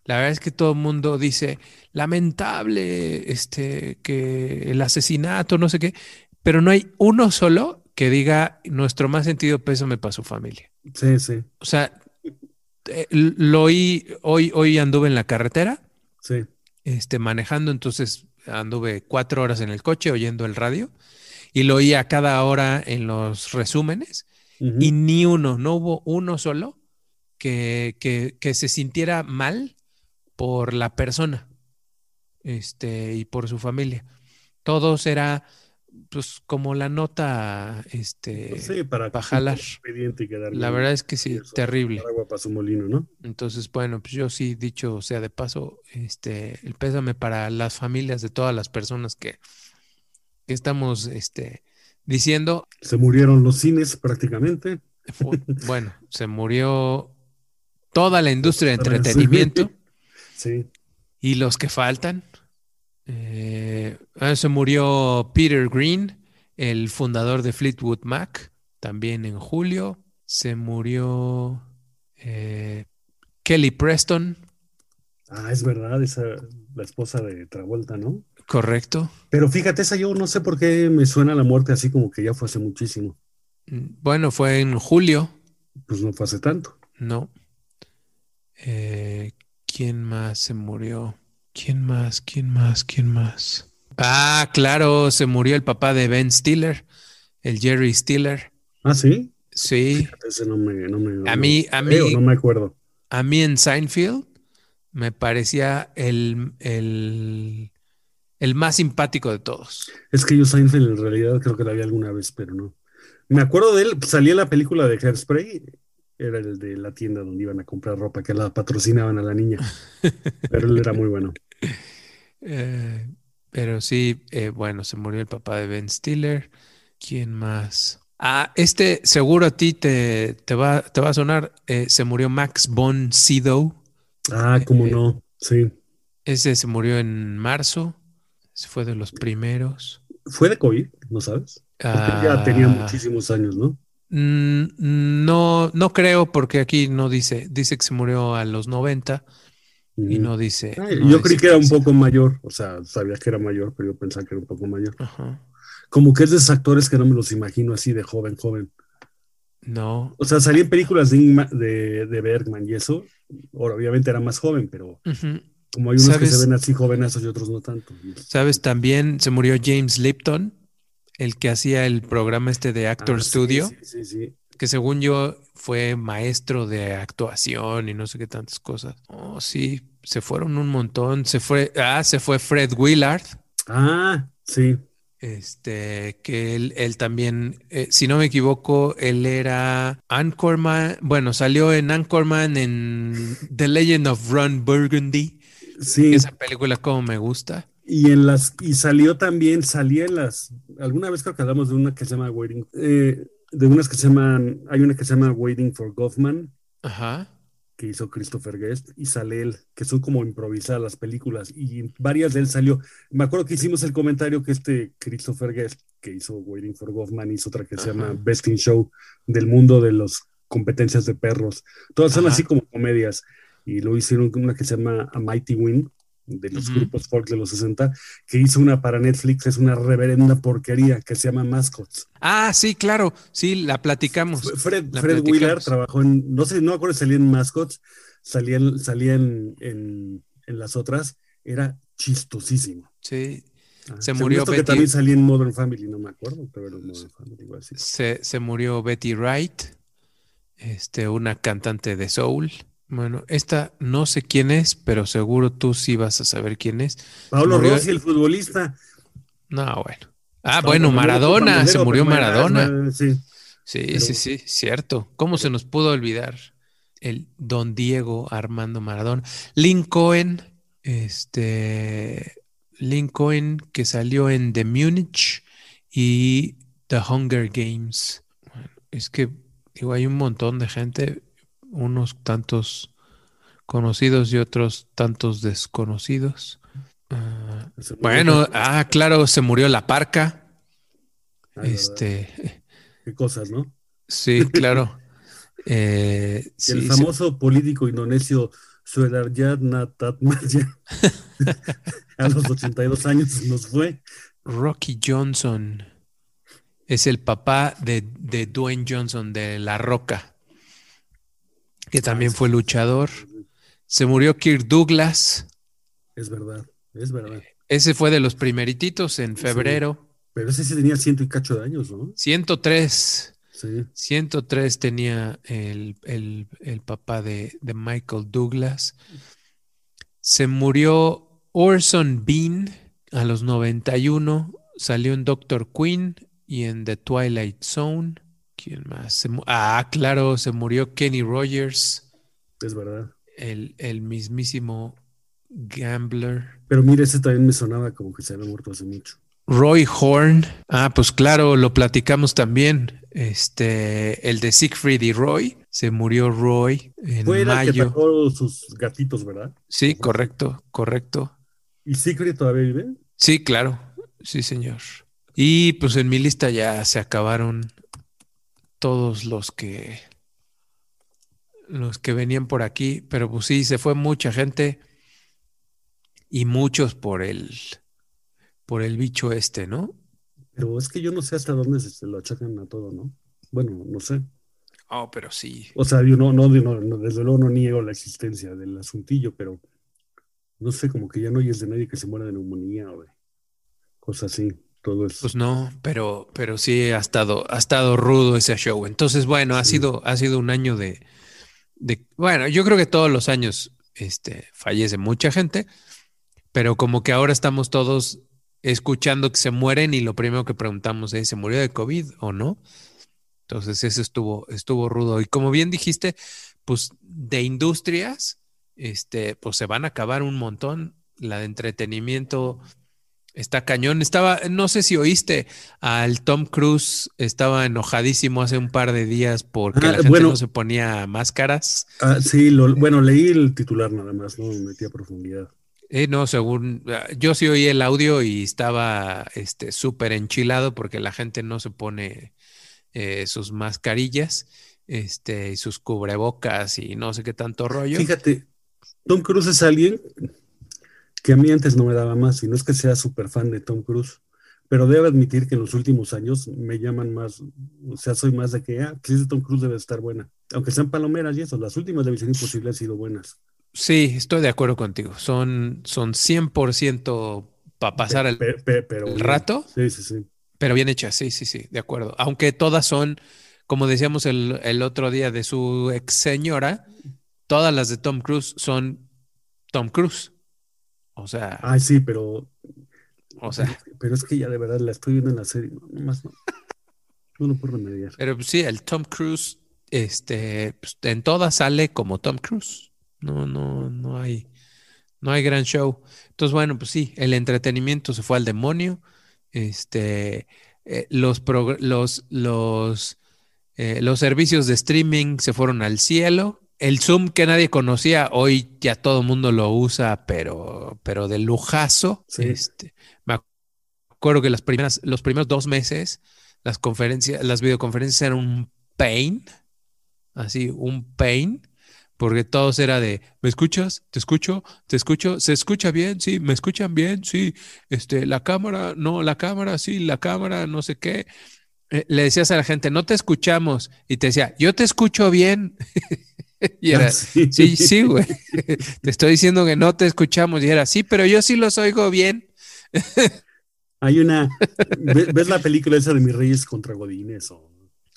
[SPEAKER 1] la verdad es que todo el mundo dice lamentable, este, que el asesinato, no sé qué, pero no hay uno solo que diga nuestro más sentido pésame para su familia.
[SPEAKER 2] Sí, sí,
[SPEAKER 1] O sea, eh, lo oí, hoy, hoy anduve en la carretera,
[SPEAKER 2] sí.
[SPEAKER 1] este, manejando, entonces anduve cuatro horas en el coche oyendo el radio y lo oí a cada hora en los resúmenes
[SPEAKER 2] Ujú.
[SPEAKER 1] y ni uno, no hubo uno solo que, que, que se sintiera mal por la persona este, y por su familia. Todos era pues como la nota este,
[SPEAKER 2] Pues sí, para
[SPEAKER 1] pa' jalar. la verdad es que sí,
[SPEAKER 2] eso,
[SPEAKER 1] terrible.
[SPEAKER 2] agua para su molino, ¿no?
[SPEAKER 1] Entonces, bueno, pues yo sí, dicho sea de paso, este, el pésame para las familias de todas las personas que, que estamos este, diciendo.
[SPEAKER 2] Se murieron los cines prácticamente.
[SPEAKER 1] Bueno, se murió toda la industria de
[SPEAKER 2] Para-
[SPEAKER 1] entretenimiento
[SPEAKER 2] Sí.
[SPEAKER 1] y los que faltan. Eh, ah, se murió Peter Green, el fundador de Fleetwood Mac, también en julio. Se murió eh, Kelly Preston,
[SPEAKER 2] Ah, es verdad, esa, la esposa de Travolta, ¿no?
[SPEAKER 1] correcto.
[SPEAKER 2] Pero fíjate, esa yo no sé por qué me suena la muerte así como que ya fue hace muchísimo.
[SPEAKER 1] Mm, Bueno, fue en julio,
[SPEAKER 2] Pues no fue hace tanto.
[SPEAKER 1] ¿no? Eh, ¿quién más se murió? ¿Quién más? ¿Quién más? ¿Quién más? Ah, claro, se murió el papá de Ben Stiller, el Jerry Stiller.
[SPEAKER 2] Ah, sí.
[SPEAKER 1] Sí,
[SPEAKER 2] Ese no me, no me- no
[SPEAKER 1] a mí, a mí,
[SPEAKER 2] no me acuerdo.
[SPEAKER 1] a mí en Seinfeld me parecía el, el, el más simpático de todos.
[SPEAKER 2] Es que yo Seinfeld en realidad creo que la vi alguna vez, pero no. Me acuerdo de él, salía la película de Hairspray, era el de la tienda donde iban a comprar ropa, que la patrocinaban a la niña. Pero él era muy bueno.
[SPEAKER 1] Eh, pero sí, eh, bueno, se murió el papá de Ben Stiller. ¿Quién más? Ah, este seguro a ti te, te va, te va a sonar. eh, se murió Max von Sydow.
[SPEAKER 2] Ah, cómo no, sí.
[SPEAKER 1] Ese se murió en marzo. Ese fue de los primeros.
[SPEAKER 2] ¿Fue de COVID? ¿No sabes? Porque ya tenía
[SPEAKER 1] Ah,
[SPEAKER 2] muchísimos años, ¿no?
[SPEAKER 1] Mm, no, no creo porque aquí no dice. Dice que se murió a los 90 y no dice. No
[SPEAKER 2] yo creí que era un poco mayor, o sea, sabía que era mayor, pero yo pensaba que era un poco mayor.
[SPEAKER 1] Ajá.
[SPEAKER 2] Como que es de esos actores que no me los imagino así de joven, joven.
[SPEAKER 1] No.
[SPEAKER 2] O sea, salía en películas de, Ingma- de, de Bergman y eso, ahora, obviamente era más joven, pero como hay unos que se ven así jovenazos y otros no tanto.
[SPEAKER 1] ¿Sabes? También se murió James Lipton, el que hacía el programa este de Actor
[SPEAKER 2] Ah,
[SPEAKER 1] Studio,
[SPEAKER 2] Sí, sí, sí.
[SPEAKER 1] que según yo fue maestro de actuación y no sé qué tantas cosas. Oh, sí, se fueron un montón. Se fue, ah, se fue Fred Willard,
[SPEAKER 2] Ah, sí.
[SPEAKER 1] este, que él, él también, eh, si no me equivoco, él era Anchorman, bueno, salió en Anchorman en The Legend of Ron Burgundy.
[SPEAKER 2] Sí.
[SPEAKER 1] Esa película como me gusta.
[SPEAKER 2] Y en las, y salió también, salía en las, alguna vez creo que hablamos de una que se llama Waiting, eh, de unas que se llaman, hay una que se llama Waiting for Goffman,
[SPEAKER 1] Ajá.
[SPEAKER 2] que hizo Christopher Guest, y sale él, que son como improvisadas las películas, y varias de él salió. Me acuerdo que hicimos el comentario que este Christopher Guest, que hizo Waiting for Goffman, hizo otra que se
[SPEAKER 1] Ajá.
[SPEAKER 2] llama Best in Show, del mundo de las competencias de perros. Todas son
[SPEAKER 1] Ajá.
[SPEAKER 2] así como comedias, y luego hicieron una que se llama A Mighty Win, de los grupos folk de los 60, que hizo una para Netflix, es una reverenda porquería que se llama Mascots.
[SPEAKER 1] Ah, sí, claro, sí, la platicamos.
[SPEAKER 2] Fred,
[SPEAKER 1] La
[SPEAKER 2] Fred
[SPEAKER 1] platicamos.
[SPEAKER 2] Wheeler trabajó en, no sé, no me acuerdo si salía en Mascots, salía, en- salía en, en, en las otras, era chistosísimo.
[SPEAKER 1] Sí,
[SPEAKER 2] Ah,
[SPEAKER 1] Se murió
[SPEAKER 2] esto que
[SPEAKER 1] Betty-
[SPEAKER 2] también salía en Modern Family, no me acuerdo, pero era en Modern Family, igual sí.
[SPEAKER 1] se, se murió Betty Wright, este, una cantante de soul. Bueno, esta no sé quién es, pero seguro tú sí vas a saber quién es.
[SPEAKER 2] Pablo
[SPEAKER 1] murió-
[SPEAKER 2] Rossi, el futbolista.
[SPEAKER 1] No, bueno. Ah,
[SPEAKER 2] No,
[SPEAKER 1] bueno, Maradona, se murió Maradona.
[SPEAKER 2] Sí.
[SPEAKER 1] Sí,
[SPEAKER 2] Pero-
[SPEAKER 1] sí, sí, cierto. ¿Cómo se nos pudo olvidar el Don Diego Armando Maradona? Lincoln, este, Lincoln que salió en The Munich y The Hunger Games. Bueno, es que, digo, hay un montón de gente, unos tantos conocidos y otros tantos desconocidos. Ah, bueno, ah, claro, se murió la parca. Este.
[SPEAKER 2] Qué cosas, ¿no?
[SPEAKER 1] Sí, claro. Eh,
[SPEAKER 2] el famoso político indonesio Suedaryat Natatmayan a los 82 años nos fue.
[SPEAKER 1] Rocky Johnson es el papá de, de Dwayne Johnson de La Roca, que también fue luchador. Se murió Kirk Douglas.
[SPEAKER 2] Es verdad, es verdad.
[SPEAKER 1] Ese fue de los primerititos en
[SPEAKER 2] Sí.
[SPEAKER 1] febrero.
[SPEAKER 2] Pero ese sí tenía ciento y cacho de años, ¿no?
[SPEAKER 1] 103.
[SPEAKER 2] Sí.
[SPEAKER 1] 103 tenía el, el- el papá de, de Michael Douglas. Se murió Orson Bean a los 91. Salió en Doctor Queen y en The Twilight Zone. ¿Quién más? Se ah, claro, se murió Kenny Rogers,
[SPEAKER 2] Es verdad.
[SPEAKER 1] el, el mismísimo gambler.
[SPEAKER 2] Pero mira, ese también me sonaba como que se había muerto hace mucho.
[SPEAKER 1] Roy Horn. Ah, pues claro, lo platicamos también. Este, el de Siegfried y Roy. Se murió Roy en
[SPEAKER 2] Fue el que
[SPEAKER 1] mayo.
[SPEAKER 2] atacó sus gatitos, ¿verdad?
[SPEAKER 1] Sí, correcto, correcto.
[SPEAKER 2] ¿Y Secret todavía vive?
[SPEAKER 1] Sí, claro. Sí, señor. Y pues en mi lista ya se acabaron todos los que los que venían por aquí, pero pues sí, se fue mucha gente y muchos por el por el bicho este, ¿no?
[SPEAKER 2] Pero es que yo no sé hasta dónde se, se lo achacan a todo, ¿no? Bueno, no sé.
[SPEAKER 1] Oh, pero sí.
[SPEAKER 2] O sea, yo no, no, no, no, desde luego no niego la existencia del asuntillo, pero no sé, como que ya no oyes de nadie que se muera de neumonía o de cosas así. Todo.
[SPEAKER 1] Pues no, pero, pero sí ha estado, ha estado rudo ese show. Entonces, bueno, ha sido, ha sido un año de, de, bueno, yo creo que todos los años este, fallece mucha gente, pero como que ahora estamos todos escuchando que se mueren y lo primero que preguntamos es, ¿se murió de COVID o no? Entonces, eso estuvo, estuvo rudo. Y como bien dijiste, pues de industrias, este, pues se van a acabar un montón. La de entretenimiento está cañón. Estaba, no sé si oíste al Tom Cruise, estaba enojadísimo hace un par de días porque
[SPEAKER 2] Ah,
[SPEAKER 1] la gente
[SPEAKER 2] bueno.
[SPEAKER 1] no se ponía máscaras.
[SPEAKER 2] Ah, sí, lo, bueno, leí el titular nada más, no me metí a profundidad.
[SPEAKER 1] Eh, no, según ah, yo sí oí el audio y estaba este súper enchilado porque la gente no se pone eh, sus mascarillas, este, y sus cubrebocas y no sé qué tanto rollo.
[SPEAKER 2] Fíjate, Tom Cruise es alguien que a mí antes no me daba más, y no es que sea súper fan de Tom Cruise, pero debo admitir que en los últimos años me llaman más, o sea, soy más de que, ah, pues es de Tom Cruise debe estar buena. Aunque sean palomeras y eso, las últimas de Misión Imposible han sido buenas.
[SPEAKER 1] Sí, estoy de acuerdo contigo. Son, son 100% para pasar el,
[SPEAKER 2] Pe- pe- pero
[SPEAKER 1] el
[SPEAKER 2] bien.
[SPEAKER 1] rato.
[SPEAKER 2] Sí, sí, sí.
[SPEAKER 1] Pero bien hechas, sí, sí, sí, de acuerdo. Aunque todas son, como decíamos el, el otro día de su ex señora, todas las de Tom Cruise son Tom Cruise. O sea,
[SPEAKER 2] Ay, sí, pero,
[SPEAKER 1] o sea,
[SPEAKER 2] pero es que ya de verdad la estoy viendo en la serie, no, nomás no. No lo puedo remediar.
[SPEAKER 1] pero pues sí, el Tom Cruise, este, pues, en todas sale como Tom Cruise. No, no, no hay, no hay gran show. Entonces, bueno, pues sí, el entretenimiento se fue al demonio. Este, eh, los, los, los, eh, los servicios de streaming se fueron al cielo. El Zoom que nadie conocía, hoy ya todo el mundo lo usa, pero, pero de lujazo.
[SPEAKER 2] Sí.
[SPEAKER 1] Este, me acuerdo que las primeras, los primeros dos meses, las conferencias, las videoconferencias eran un pain, así, un pain, porque todos era de, ¿me escuchas? ¿Te escucho? ¿Te escucho? ¿Se escucha bien? Sí, ¿me escuchan bien? Sí, este, la cámara, no, la cámara, sí, la cámara, no sé qué. Eh, le decías a la gente, no te escuchamos, y te decía, yo te escucho bien. y era, sí, sí, güey, te estoy diciendo que no te escuchamos, y era, sí, pero yo sí los oigo bien.
[SPEAKER 2] Hay una, ¿ves la película esa de Mis Reyes contra Godines? O,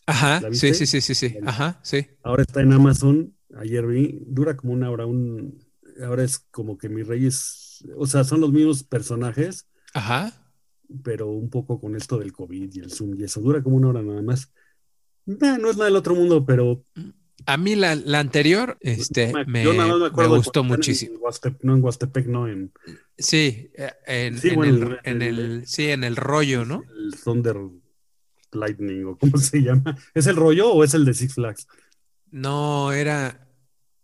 [SPEAKER 1] Ajá, sí, sí, sí, sí, sí, ajá, sí.
[SPEAKER 2] Ahora está en Amazon, ayer vi, dura como una hora, un, ahora es como que Mis Reyes, o sea, son los mismos personajes.
[SPEAKER 1] Ajá.
[SPEAKER 2] Pero un poco con esto del COVID y el Zoom y eso, dura como una hora nada más. no es nada del otro mundo, pero
[SPEAKER 1] a mí la, anterior este, me, gustó muchísimo.
[SPEAKER 2] no en Huastepec, no en.
[SPEAKER 1] Sí, eh, en, el, en, el, sí, en el rollo, ¿no?
[SPEAKER 2] El Thunder Lightning, o cómo se llama. ¿Es el rollo o es el de Six Flags?
[SPEAKER 1] No, era.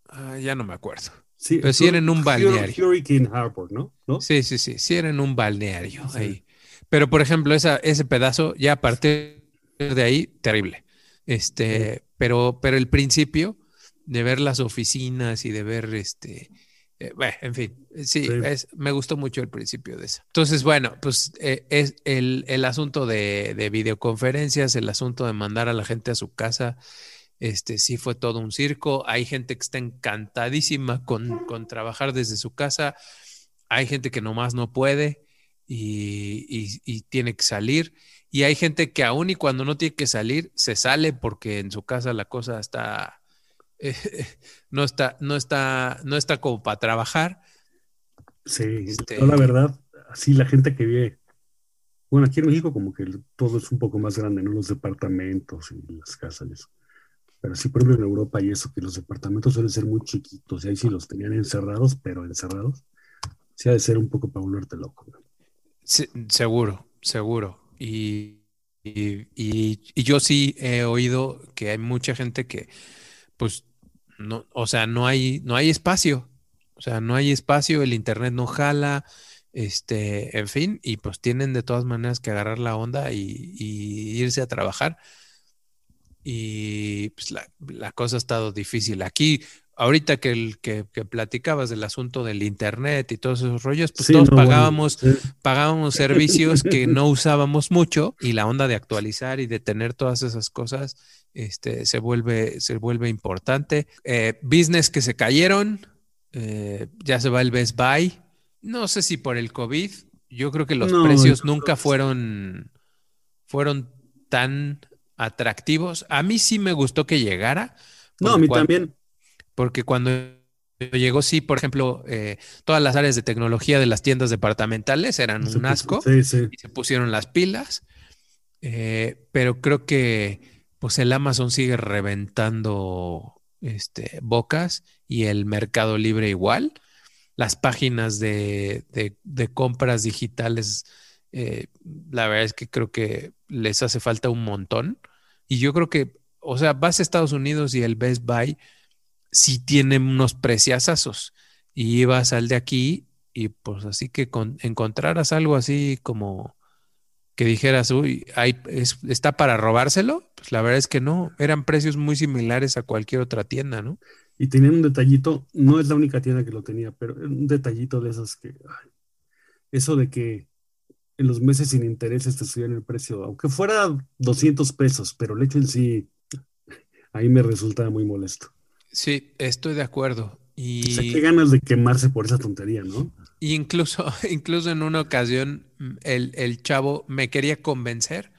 [SPEAKER 1] Ah, ya no me acuerdo. Sí, pero sí era en un balneario.
[SPEAKER 2] Hurricane Harbor, ¿no?
[SPEAKER 1] Sí, sí, sí, sí era en un balneario ahí. Pero, por ejemplo, esa, ese pedazo, ya a partir de ahí, terrible. Este, pero, pero el principio de ver las oficinas y de ver este, eh, bueno, en fin, sí, me gustó mucho el principio de eso. Entonces, bueno, pues eh, es el, el asunto de, de, videoconferencias, el asunto de mandar a la gente a su casa, este sí fue todo un circo. Hay gente que está encantadísima con, con trabajar desde su casa, hay gente que nomás no puede y, y, y tiene que salir. Y hay gente que aún y cuando no tiene que salir, se sale porque en su casa la cosa está, eh, no está, no está, no está como para trabajar.
[SPEAKER 2] Sí, este la verdad, así la gente que vive, bueno, aquí en México como que todo es un poco más grande, ¿no? Los departamentos y las casas Pero sí, por ejemplo, en Europa y eso, que los departamentos suelen ser muy chiquitos, y ahí sí los tenían encerrados, pero encerrados, sí ha de ser un poco para volverte loco.
[SPEAKER 1] seguro, seguro. Y, y, yo sí he oído que hay mucha gente que, pues, no, o sea, no hay, no hay espacio. O sea, no hay espacio, el internet no jala, este, en fin, y pues tienen de todas maneras que agarrar la onda y, irse a trabajar. Y pues la, la, cosa ha estado difícil. Aquí ahorita que, el, que, platicabas del asunto del internet y todos esos rollos, pues todos pagábamos, pagábamos servicios que no usábamos mucho y la onda de actualizar y de tener todas esas cosas este, se, vuelve, se vuelve importante. Eh, business que se cayeron, eh, ya se va el Best Buy. No sé si por el COVID, yo creo que los precios nunca fueron, fueron tan atractivos. A mí sí me gustó que llegara.
[SPEAKER 2] No, a mí también
[SPEAKER 1] porque cuando llegó, sí, por ejemplo, eh, todas las áreas de tecnología de las tiendas departamentales eran un asco y se pusieron las pilas, eh, pero creo que pues el Amazon sigue reventando este, bocas y el Mercado Libre igual. Las páginas de, compras digitales, eh, la verdad es que creo que les hace falta un montón. Y yo creo que, o sea, vas a Estados Unidos y el Best Buy sí tiene unos preciazazos. Y ibas al de aquí y pues así que con, encontraras algo así como que dijeras, uy, hay, está para robárselo, pues la verdad es que no, eran precios muy similares a cualquier otra tienda, ¿no?
[SPEAKER 2] Y tenían un detallito, no es la única tienda que lo tenía, pero un detallito de esos que, eso de que en los meses sin intereses te subían el precio, aunque fuera 200 pesos, pero el hecho en sí, ahí me resultaba muy molesto.
[SPEAKER 1] Sí, estoy de acuerdo. Y...
[SPEAKER 2] O sea, qué ganas de quemarse por esa tontería, ¿no?
[SPEAKER 1] incluso, incluso en una ocasión, mm, el, chavo me quería convencer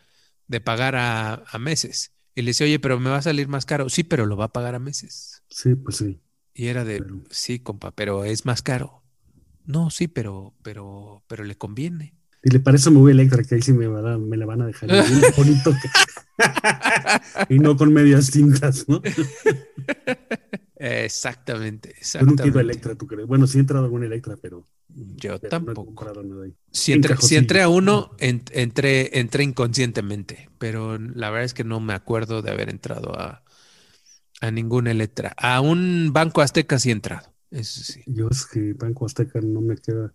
[SPEAKER 1] de pagar a, meses. Y le decía, oye, pero me va a salir más caro. Sí, pero lo va a pagar a meses.
[SPEAKER 2] Sí, pues sí.
[SPEAKER 1] Y era de, sí, compa, pero es más caro. No, sí, pero, pero, pero le conviene.
[SPEAKER 2] Y le parece muy Electra, que ahí sí me, me la van a dejar bonito. y no con medias tintas, ¿no?
[SPEAKER 1] Exactamente,
[SPEAKER 2] exactamente. Yo nunca he Electra, ¿tú crees? Bueno, sí he entrado a alguna Electra, pero...
[SPEAKER 1] Yo tampoco. si, entré, a uno, entré, entré inconscientemente, pero la verdad es que no me acuerdo de haber entrado a, a ninguna Electra. A un Banco Azteca sí he entrado. Eso sí.
[SPEAKER 2] Yo es que Banco Azteca no me queda.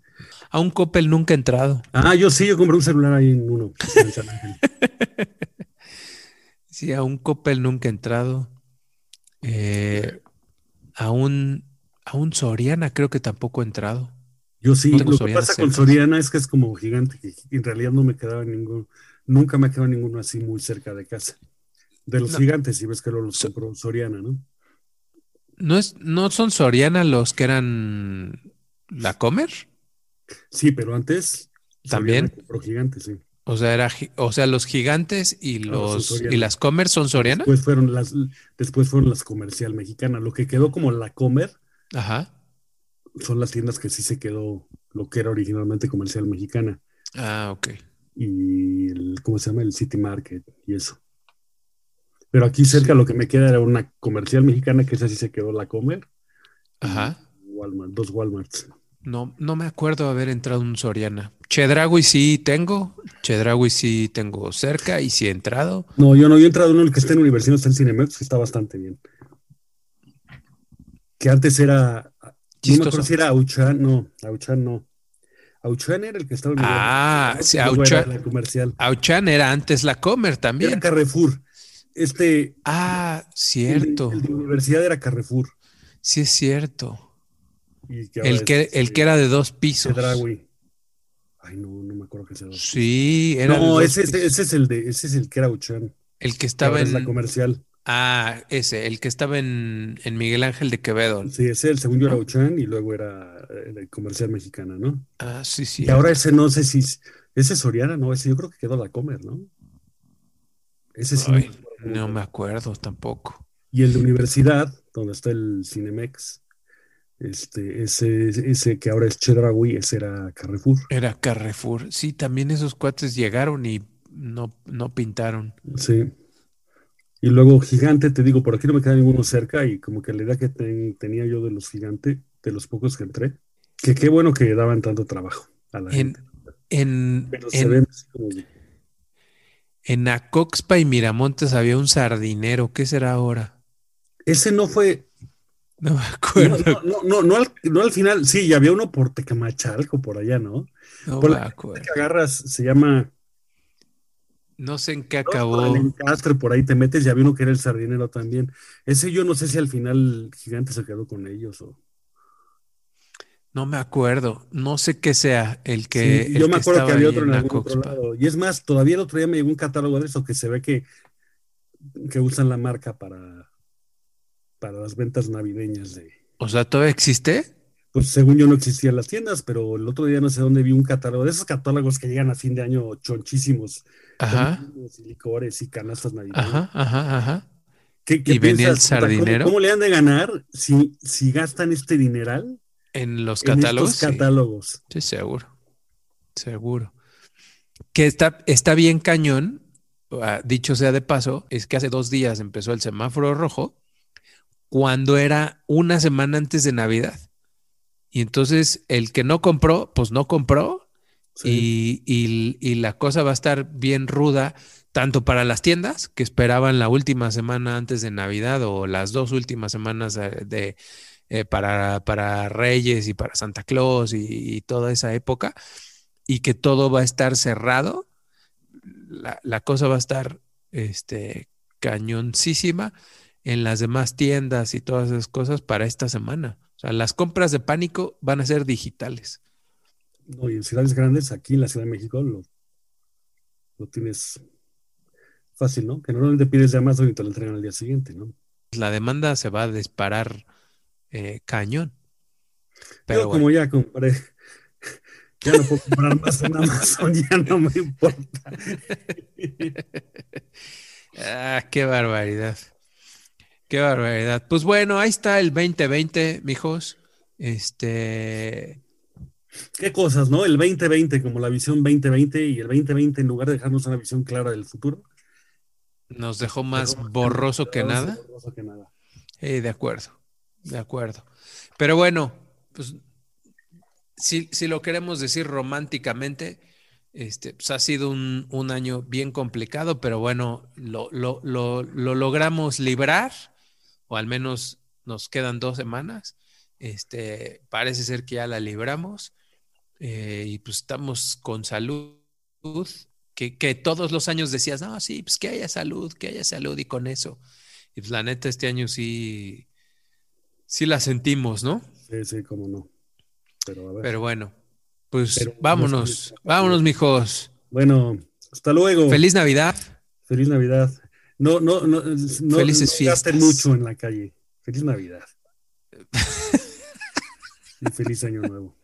[SPEAKER 1] A un Coppel nunca he entrado.
[SPEAKER 2] Ah, yo sí, yo compré un celular ahí en uno.
[SPEAKER 1] sí, a un Coppel nunca he entrado. Eh, a un, a un Soriana creo que tampoco he entrado.
[SPEAKER 2] Yo sí,
[SPEAKER 1] No
[SPEAKER 2] lo que
[SPEAKER 1] Soriana
[SPEAKER 2] pasa con. Soriana es que es como gigante, que en realidad no me quedaba ningún, nunca me quedaba ninguno así muy cerca de casa. De los
[SPEAKER 1] No.
[SPEAKER 2] gigantes, si ves que los
[SPEAKER 1] So-
[SPEAKER 2] compró Soriana, ¿no?
[SPEAKER 1] ¿No, es, ¿No son Soriana los que eran la Comer?
[SPEAKER 2] Sí, pero antes
[SPEAKER 1] También.
[SPEAKER 2] Soriana compró gigantes, sí.
[SPEAKER 1] O sea, era, o sea, los gigantes y
[SPEAKER 2] son
[SPEAKER 1] los y las Comer son Soriana.
[SPEAKER 2] Después fueron las, después fueron las comercial mexicana. Lo que quedó como la Comer
[SPEAKER 1] Ajá.
[SPEAKER 2] son las tiendas que sí se quedó lo que era originalmente comercial mexicana.
[SPEAKER 1] Ah, ok.
[SPEAKER 2] Y el, ¿cómo se llama? El City Market y eso. Pero aquí cerca lo que me queda era una comercial mexicana que esa sí se quedó la Comer.
[SPEAKER 1] Ajá.
[SPEAKER 2] Walmart, dos Walmarts.
[SPEAKER 1] No, no me acuerdo haber entrado un Soriana. Chedraui sí tengo. Chedraui sí tengo cerca y sí he entrado.
[SPEAKER 2] No, yo no, yo he entrado en uno que está en Universidad, está en Cinemex, que está bastante bien. Que antes era, no me
[SPEAKER 1] Chistoso.
[SPEAKER 2] acuerdo si era Auchan, no, Auchan no. Auchan era el que estaba en
[SPEAKER 1] Ah, sí,
[SPEAKER 2] luego era
[SPEAKER 1] Auchan.
[SPEAKER 2] la comercial.
[SPEAKER 1] Auchan era antes la Comer
[SPEAKER 2] Era
[SPEAKER 1] también.
[SPEAKER 2] Carrefour. Este,
[SPEAKER 1] Ah,
[SPEAKER 2] el de,
[SPEAKER 1] cierto.
[SPEAKER 2] el de Universidad era Carrefour.
[SPEAKER 1] Sí es cierto.
[SPEAKER 2] Y que ahora
[SPEAKER 1] El
[SPEAKER 2] es,
[SPEAKER 1] que, el que era de dos pisos.
[SPEAKER 2] Chedraui. Ay, no, no me acuerdo que sea. dos.
[SPEAKER 1] Sí, era
[SPEAKER 2] No, ese, ese, es el de, ese es el que era Auchan.
[SPEAKER 1] El que estaba
[SPEAKER 2] ahora es la
[SPEAKER 1] en.
[SPEAKER 2] comercial.
[SPEAKER 1] Ah, ese, el que estaba en, en Miguel Ángel de Quevedo.
[SPEAKER 2] Sí, ese el segundo era
[SPEAKER 1] ¿No?
[SPEAKER 2] Auchan y luego era la comercial mexicana, ¿no?
[SPEAKER 1] Ah, sí, sí.
[SPEAKER 2] Y ahora ese no sé si ese es Soriana, no, ese yo creo que quedó la Comer, ¿no? Ese sí.
[SPEAKER 1] Ay, no me acuerdo tampoco.
[SPEAKER 2] Y el de universidad, donde está el Cinemex, este, ese, ese que ahora es Chedraui, ese era Carrefour.
[SPEAKER 1] Era Carrefour. Sí, también esos cuates llegaron y no, no pintaron.
[SPEAKER 2] Sí. Y luego Gigante, te digo, por aquí no me queda ninguno cerca y como que la idea que ten- tenía yo de los Gigante, de los pocos que entré, que qué bueno que daban tanto trabajo a la
[SPEAKER 1] En,
[SPEAKER 2] gente.
[SPEAKER 1] en,
[SPEAKER 2] Pero se
[SPEAKER 1] en,
[SPEAKER 2] ven así como
[SPEAKER 1] en Acoxpa y Miramontes había un sardinero. ¿Qué será ahora?
[SPEAKER 2] Ese no fue,
[SPEAKER 1] No me acuerdo.
[SPEAKER 2] no, no, no, no al, no al final, sí, ya había uno por Tecamachalco, por allá, ¿no?
[SPEAKER 1] No
[SPEAKER 2] por
[SPEAKER 1] me
[SPEAKER 2] la
[SPEAKER 1] acuerdo.
[SPEAKER 2] Que agarras, se llama
[SPEAKER 1] No sé en qué acabó.
[SPEAKER 2] el encastre, por ahí te metes, ya había uno que era el sardinero también. Ese yo no sé si al final Gigante se quedó con ellos o...
[SPEAKER 1] No me acuerdo. No sé qué sea el que.
[SPEAKER 2] Sí,
[SPEAKER 1] el
[SPEAKER 2] yo me
[SPEAKER 1] que
[SPEAKER 2] acuerdo que había otro en
[SPEAKER 1] en
[SPEAKER 2] algún otro lado. Y es más, todavía el otro día me llegó un catálogo de eso que se ve que, que usan la marca para, para las ventas navideñas de.
[SPEAKER 1] O sea, ¿todavía existe?
[SPEAKER 2] Pues según yo no existían las tiendas, pero el otro día no sé dónde vi un catálogo, de esos catálogos que llegan a fin de año chonchísimos,
[SPEAKER 1] Ajá,
[SPEAKER 2] y licores y canastas navideñas.
[SPEAKER 1] ajá, ajá, ajá.
[SPEAKER 2] ¿Qué, qué
[SPEAKER 1] ¿Y venía el
[SPEAKER 2] piensas, puta, ¿cómo-
[SPEAKER 1] sardinero?
[SPEAKER 2] ¿Cómo, le han de ganar si, si gastan este dineral
[SPEAKER 1] En los
[SPEAKER 2] en
[SPEAKER 1] catálogos.
[SPEAKER 2] estos
[SPEAKER 1] sí.
[SPEAKER 2] catálogos?
[SPEAKER 1] Sí, seguro. Seguro. Que está, está bien cañón. ah, Dicho sea de paso, es que hace dos días empezó el semáforo rojo cuando era una semana antes de Navidad. Y entonces el que no compró, pues no compró
[SPEAKER 2] Sí.
[SPEAKER 1] y, y- y la cosa va a estar bien ruda, tanto para las tiendas que esperaban la última semana antes de Navidad o las dos últimas semanas de, eh, para, para Reyes y para Santa Claus y, y toda esa época, y que todo va a estar cerrado. La, la cosa va a estar este, cañoncísima en las demás tiendas y todas esas cosas para esta semana. O sea, las compras de pánico van a ser digitales.
[SPEAKER 2] No, y en ciudades grandes, aquí en la Ciudad de México, lo, lo tienes fácil, ¿no? Que normalmente pides de Amazon y te lo entregan al día siguiente, ¿no?
[SPEAKER 1] La demanda se va a disparar eh, cañón. Pero
[SPEAKER 2] Yo
[SPEAKER 1] bueno,
[SPEAKER 2] como ya compré, ya no puedo comprar más en Amazon, ya no me importa.
[SPEAKER 1] ah, qué barbaridad. Qué barbaridad. Pues bueno, ahí está el 2020, mijos. Este,
[SPEAKER 2] Qué cosas, ¿no? El 2020 como la visión 2020 y el 2020 en lugar de dejarnos una visión clara del futuro.
[SPEAKER 1] nos dejó más
[SPEAKER 2] dejó
[SPEAKER 1] borroso que nada.
[SPEAKER 2] borroso que nada.
[SPEAKER 1] Eh, de acuerdo, de acuerdo. Pero bueno, pues si, si lo queremos decir románticamente, este, pues ha sido un, un año bien complicado, pero bueno, lo, lo, lo, lo logramos librar, o al menos nos quedan dos semanas. Este, parece ser que ya la libramos eh, y pues estamos con salud, que, que todos los años decías, no, sí, pues que haya salud, que haya salud y con eso. Y pues la neta, este año sí, sí la sentimos, ¿no?
[SPEAKER 2] Sí, sí, cómo no. Pero a ver.
[SPEAKER 1] Pero bueno, pues
[SPEAKER 2] Pero
[SPEAKER 1] vámonos, vámonos, mijos.
[SPEAKER 2] Bueno, hasta luego.
[SPEAKER 1] Feliz Navidad.
[SPEAKER 2] Feliz Navidad. No, no, no, no,
[SPEAKER 1] Felices
[SPEAKER 2] no gasten
[SPEAKER 1] fiestas.
[SPEAKER 2] mucho en la calle. Feliz Navidad. y feliz Año Nuevo.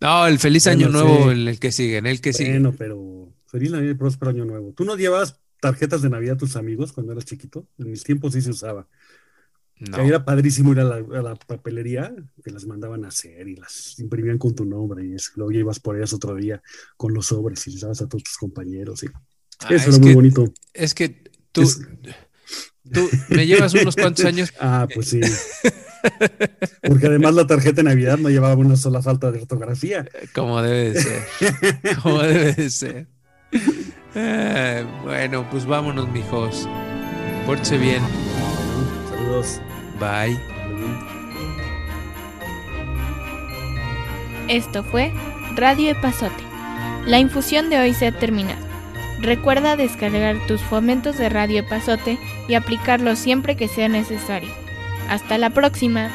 [SPEAKER 1] No, el feliz
[SPEAKER 2] Bueno,
[SPEAKER 1] año nuevo,
[SPEAKER 2] sí.
[SPEAKER 1] en el que sigue, en el que sigue.
[SPEAKER 2] Bueno, pero feliz Navidad y próspero Año Nuevo. ¿Tú no llevabas tarjetas de Navidad a tus amigos cuando eras chiquito? En mis tiempos sí se usaba.
[SPEAKER 1] No.
[SPEAKER 2] Era padrísimo ir a la, a la papelería, que las mandaban a hacer y las imprimían con tu nombre. Y eso. luego ya ibas por ellas otro día con los sobres y les dabas a todos tus compañeros. y
[SPEAKER 1] Ah,
[SPEAKER 2] eso
[SPEAKER 1] es,
[SPEAKER 2] era muy bonito.
[SPEAKER 1] es que tú,
[SPEAKER 2] Es-
[SPEAKER 1] tú me llevas unos cuantos años.
[SPEAKER 2] Ah, pues sí. Porque además la tarjeta de Navidad no llevaba una sola falta de ortografía.
[SPEAKER 1] Como debe de ser. Como debe de ser. Eh, bueno, pues vámonos, mijos. Pórtese bien.
[SPEAKER 2] Saludos.
[SPEAKER 1] Bye.
[SPEAKER 3] Esto fue Radio Epazote. La infusión de hoy se ha terminado. Recuerda descargar tus fomentos de Radio Epazote y aplicarlos siempre que sea necesario. Hasta la próxima.